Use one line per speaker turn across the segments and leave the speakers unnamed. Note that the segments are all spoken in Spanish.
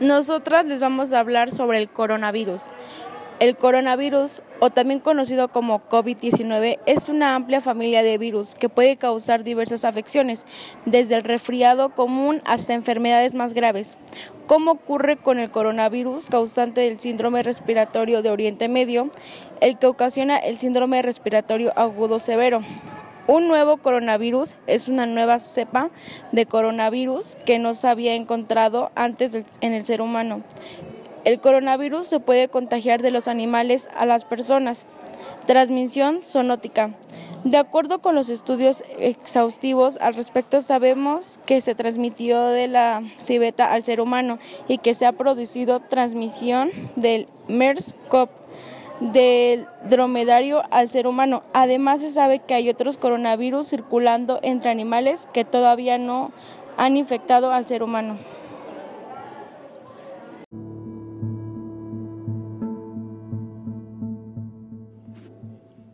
Nosotras les vamos a hablar sobre el coronavirus. El coronavirus, o también conocido como COVID-19, es una amplia familia de virus que puede causar diversas afecciones, desde el resfriado común hasta enfermedades más graves. ¿Cómo ocurre con el coronavirus causante del síndrome respiratorio de Oriente Medio, el que ocasiona el síndrome respiratorio agudo severo? Un nuevo coronavirus es una nueva cepa de coronavirus que no se había encontrado antes en el ser humano. El coronavirus se puede contagiar de los animales a las personas. Transmisión zoonótica. De acuerdo con los estudios exhaustivos al respecto, sabemos que se transmitió de la civeta al ser humano y que se ha producido transmisión del MERS-CoV del dromedario al ser humano. Además, se sabe que hay otros coronavirus circulando entre animales que todavía no han infectado al ser humano.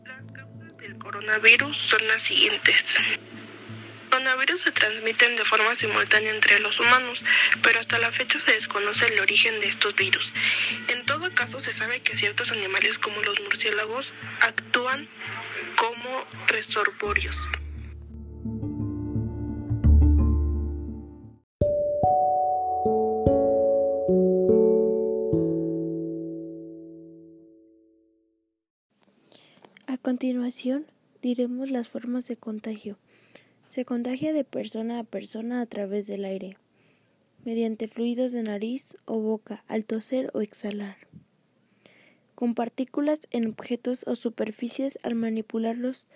Las causas del coronavirus son las siguientes coronavirus se transmiten de forma simultánea entre los humanos, pero hasta la fecha se desconoce el origen de estos virus. Todo caso, se sabe que ciertos animales como los murciélagos actúan como reservorios.
A continuación, diremos las formas de contagio. Se contagia de persona a persona a través del aire, mediante fluidos de nariz o boca al toser o exhalar, con partículas en objetos o superficies al manipularlos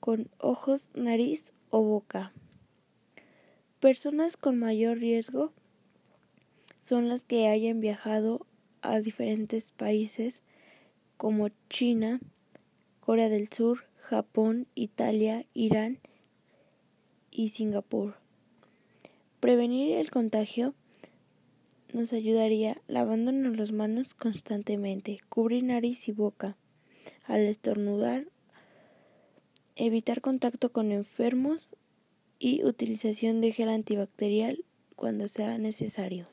con ojos, nariz o boca. Personas con mayor riesgo son las que hayan viajado a diferentes países como China, Corea del Sur, Japón, Italia, Irán y Singapur. Prevenir el contagio nos ayudaría lavándonos las manos constantemente, cubrir nariz y boca al estornudar, evitar contacto con enfermos y utilización de gel antibacterial cuando sea necesario.